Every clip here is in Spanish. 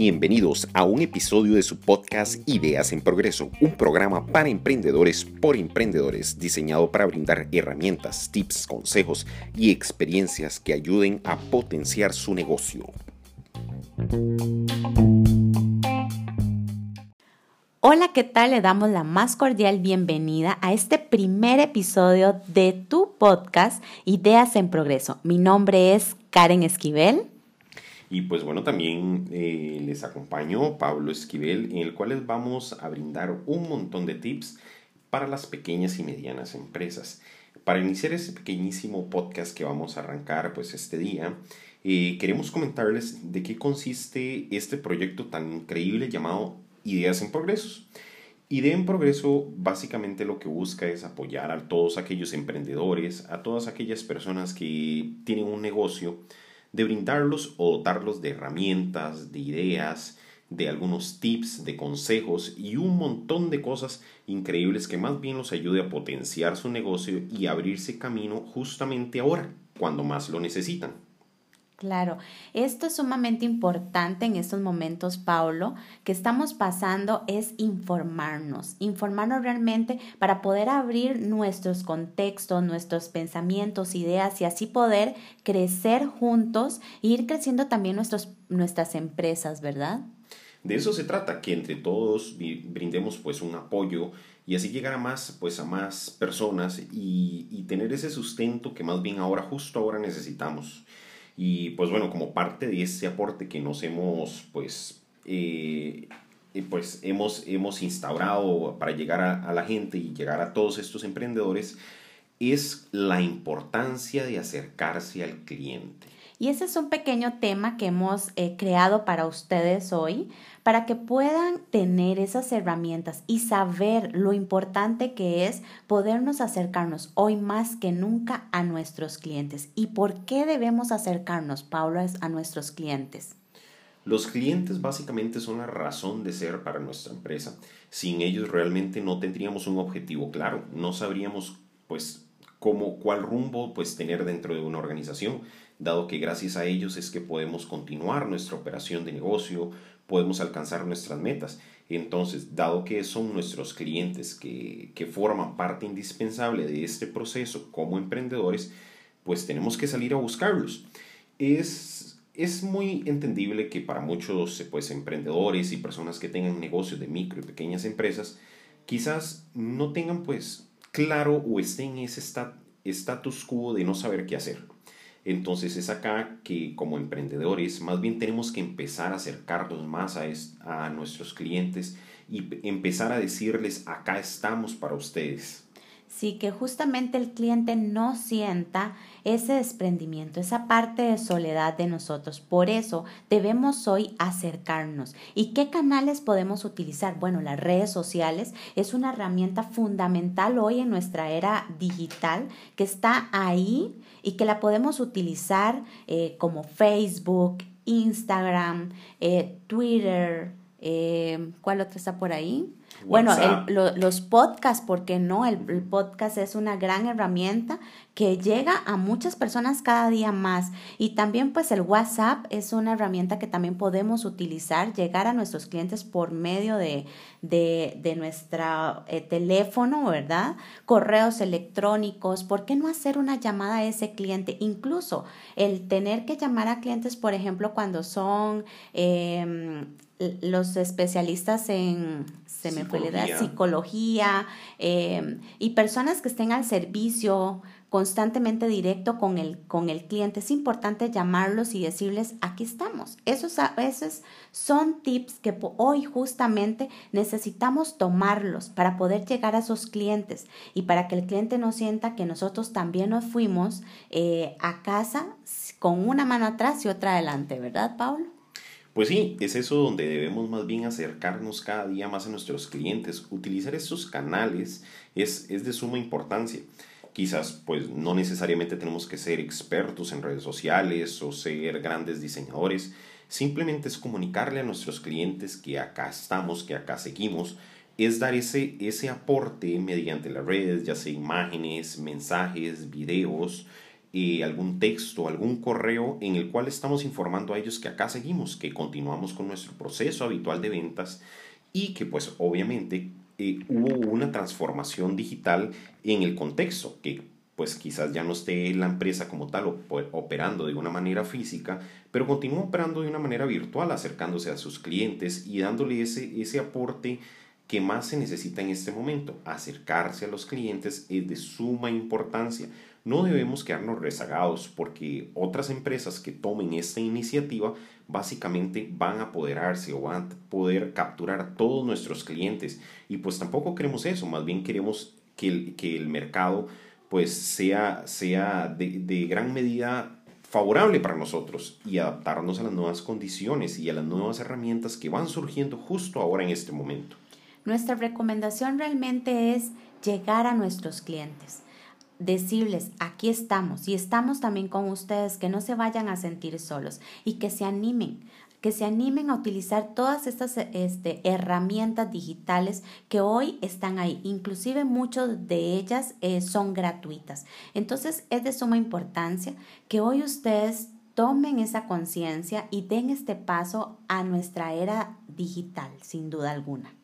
Bienvenidos a un episodio de su podcast Ideas en Progreso, un programa para emprendedores por emprendedores diseñado para brindar herramientas, tips, consejos y experiencias que ayuden a potenciar su negocio. Hola, ¿qué tal? Le damos la más cordial bienvenida a este primer episodio de tu podcast Ideas en Progreso. Mi nombre es Karen Esquivel. Y pues bueno, también eh, les acompaño Pablo Esquivel, en el cual les vamos a brindar un montón de tips para las pequeñas y medianas empresas. Para iniciar este pequeñísimo podcast que vamos a arrancar pues este día, eh, queremos comentarles de qué consiste este proyecto tan increíble llamado Ideas en Progresos. Idea en Progreso básicamente lo que busca es apoyar a todos aquellos emprendedores, a todas aquellas personas que tienen un negocio, de brindarlos o dotarlos de herramientas, de ideas, de algunos tips, de consejos y un montón de cosas increíbles que más bien los ayude a potenciar su negocio y abrirse camino justamente ahora, cuando más lo necesitan. Claro, esto es sumamente importante en estos momentos, Paulo, que estamos pasando es informarnos, informarnos realmente para poder abrir nuestros contextos, nuestros pensamientos, ideas y así poder crecer juntos e ir creciendo también nuestros, nuestras empresas, ¿verdad? De eso se trata, que entre todos brindemos pues un apoyo y así llegar a más, pues a más personas y, y tener ese sustento que más bien ahora, justo ahora necesitamos. Y pues bueno, como parte de ese aporte que nos hemos pues, eh, eh, pues hemos, hemos instaurado para llegar a, a la gente y llegar a todos estos emprendedores, es la importancia de acercarse al cliente. Y ese es un pequeño tema que hemos eh, creado para ustedes hoy, para que puedan tener esas herramientas y saber lo importante que es podernos acercarnos hoy más que nunca a nuestros clientes. ¿Y por qué debemos acercarnos, Paula, a nuestros clientes? Los clientes básicamente son la razón de ser para nuestra empresa. Sin ellos realmente no tendríamos un objetivo claro, no sabríamos pues cómo, cuál rumbo pues tener dentro de una organización dado que gracias a ellos es que podemos continuar nuestra operación de negocio, podemos alcanzar nuestras metas. Entonces, dado que son nuestros clientes que, que forman parte indispensable de este proceso como emprendedores, pues tenemos que salir a buscarlos. Es, es muy entendible que para muchos pues, emprendedores y personas que tengan negocios de micro y pequeñas empresas, quizás no tengan pues claro o estén en ese status quo de no saber qué hacer. Entonces es acá que como emprendedores más bien tenemos que empezar a acercarnos más a, a nuestros clientes y empezar a decirles acá estamos para ustedes. Sí, que justamente el cliente no sienta ese desprendimiento, esa parte de soledad de nosotros. Por eso debemos hoy acercarnos. ¿Y qué canales podemos utilizar? Bueno, las redes sociales es una herramienta fundamental hoy en nuestra era digital que está ahí y que la podemos utilizar eh, como Facebook, Instagram, eh, Twitter, eh, ¿cuál otra está por ahí? Bueno, los podcasts, porque no? El, el, podcast es una gran herramienta que llega a muchas personas cada día más. Y también pues el WhatsApp es una herramienta que también podemos utilizar, llegar a nuestros clientes por medio de, de, de nuestro eh, teléfono, ¿verdad? Correos electrónicos. ¿Por qué no hacer una llamada a ese cliente? Incluso el tener que llamar a clientes, por ejemplo, cuando son... Eh, los especialistas en se me psicología, psicología eh, y personas que estén al servicio constantemente directo con el, con el cliente. Es importante llamarlos y decirles, aquí estamos. Esos, esos son tips que hoy justamente necesitamos tomarlos para poder llegar a esos clientes y para que el cliente no sienta que nosotros también nos fuimos eh, a casa con una mano atrás y otra adelante, ¿verdad, Pablo? Pues sí, es eso donde debemos más bien acercarnos cada día más a nuestros clientes. Utilizar estos canales es, es de suma importancia. Quizás pues no necesariamente tenemos que ser expertos en redes sociales o ser grandes diseñadores. Simplemente es comunicarle a nuestros clientes que acá estamos, que acá seguimos. Es dar ese, ese aporte mediante las redes, ya sea imágenes, mensajes, videos, algún texto, algún correo en el cual estamos informando a ellos que acá seguimos, que continuamos con nuestro proceso habitual de ventas y que pues obviamente eh, hubo una transformación digital en el contexto, que pues quizás ya no esté la empresa como tal operando de una manera física, pero continúa operando de una manera virtual, acercándose a sus clientes y dándole ese, ese aporte que más se necesita en este momento. Acercarse a los clientes es de suma importancia no debemos quedarnos rezagados porque otras empresas que tomen esta iniciativa básicamente van a apoderarse o van a poder capturar a todos nuestros clientes y pues tampoco queremos eso, más bien queremos que el, que el mercado pues sea, sea de, de gran medida favorable para nosotros y adaptarnos a las nuevas condiciones y a las nuevas herramientas que van surgiendo justo ahora en este momento. Nuestra recomendación realmente es llegar a nuestros clientes decirles, aquí estamos y estamos también con ustedes, que no se vayan a sentir solos y que se animen, que se animen a utilizar todas estas este, herramientas digitales que hoy están ahí. Inclusive muchas de ellas eh, son gratuitas. Entonces es de suma importancia que hoy ustedes tomen esa conciencia y den este paso a nuestra era digital, sin duda alguna.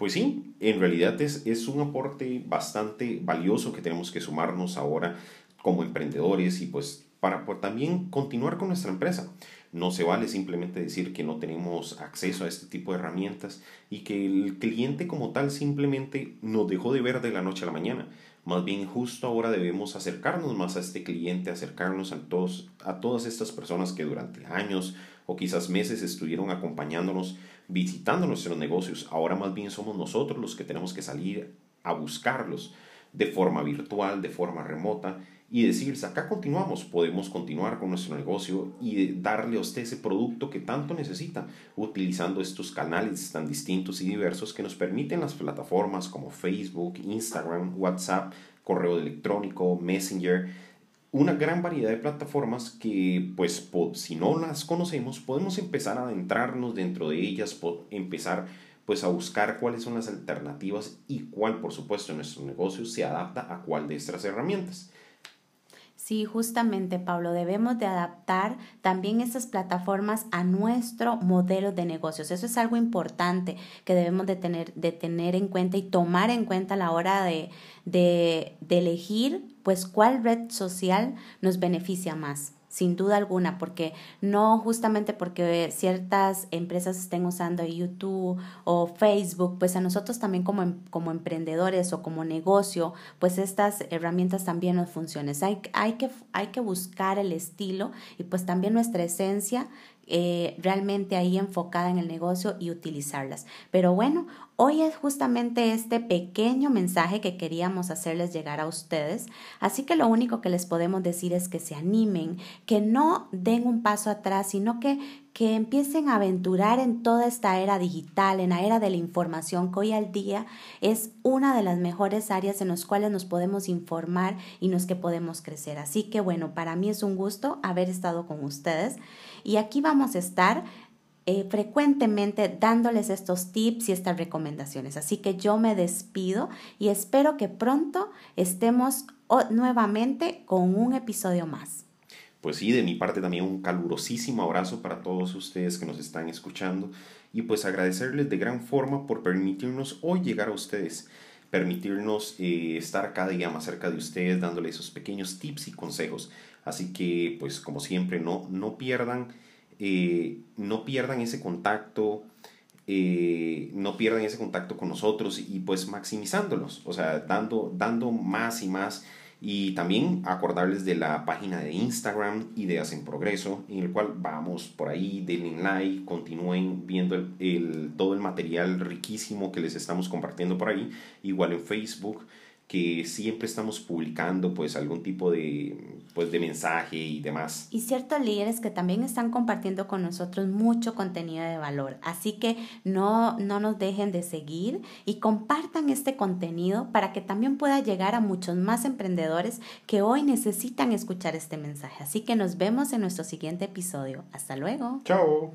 Pues sí, en realidad es, es un aporte bastante valioso que tenemos que sumarnos ahora como emprendedores y pues para también continuar con nuestra empresa. No se vale simplemente decir que no tenemos acceso a este tipo de herramientas y que el cliente como tal simplemente nos dejó de ver de la noche a la mañana. Más bien justo ahora debemos acercarnos más a este cliente, acercarnos a, todos, a todas estas personas que durante años o quizás meses estuvieron acompañándonos visitando nuestros negocios. Ahora más bien somos nosotros los que tenemos que salir a buscarlos de forma virtual, de forma remota y decirles, acá continuamos, podemos continuar con nuestro negocio y darle a usted ese producto que tanto necesita, utilizando estos canales tan distintos y diversos que nos permiten las plataformas como Facebook, Instagram, WhatsApp, correo electrónico, Messenger, una gran variedad de plataformas que, pues, si no las conocemos, podemos empezar a adentrarnos dentro de ellas, empezar pues a buscar cuáles son las alternativas y cuál, por supuesto, en nuestro negocio se adapta a cuál de estas herramientas. Sí, justamente, Pablo, debemos de adaptar también estas plataformas a nuestro modelo de negocios. Eso es algo importante que debemos de tener, de tener en cuenta y tomar en cuenta a la hora de, de, de elegir, pues, cuál red social nos beneficia más sin duda alguna, porque no justamente porque ciertas empresas estén usando YouTube o Facebook, pues a nosotros también como, em, como emprendedores o como negocio, pues estas herramientas también nos funcionan. Hay, hay, que, hay que buscar el estilo y pues también nuestra esencia eh, realmente ahí enfocada en el negocio y utilizarlas. Pero bueno, hoy es justamente este pequeño mensaje que queríamos hacerles llegar a ustedes. Así que lo único que les podemos decir es que se animen, que no den un paso atrás, sino que que empiecen a aventurar en toda esta era digital, en la era de la información, que hoy al día es una de las mejores áreas en las cuales nos podemos informar y las que podemos crecer. Así que bueno, para mí es un gusto haber estado con ustedes y aquí vamos a estar eh, frecuentemente dándoles estos tips y estas recomendaciones. Así que yo me despido y espero que pronto estemos nuevamente con un episodio más. Pues sí, de mi parte también un calurosísimo abrazo para todos ustedes que nos están escuchando y pues agradecerles de gran forma por permitirnos hoy llegar a ustedes, permitirnos eh, estar cada día más cerca de ustedes dándoles esos pequeños tips y consejos. Así que pues como siempre no, no pierdan, eh, no pierdan ese contacto, eh, no pierdan ese contacto con nosotros y pues maximizándolos, o sea, dando, dando más y más y también acordarles de la página de Instagram Ideas en Progreso, en el cual vamos por ahí, denle like, continúen viendo el, todo el material riquísimo que les estamos compartiendo por ahí. Igual en Facebook que siempre estamos publicando pues algún tipo de, pues, de mensaje y demás. Y ciertos líderes que también están compartiendo con nosotros mucho contenido de valor. Así que no, no nos dejen de seguir y compartan este contenido para que también pueda llegar a muchos más emprendedores que hoy necesitan escuchar este mensaje. Así que nos vemos en nuestro siguiente episodio. Hasta luego. Chao.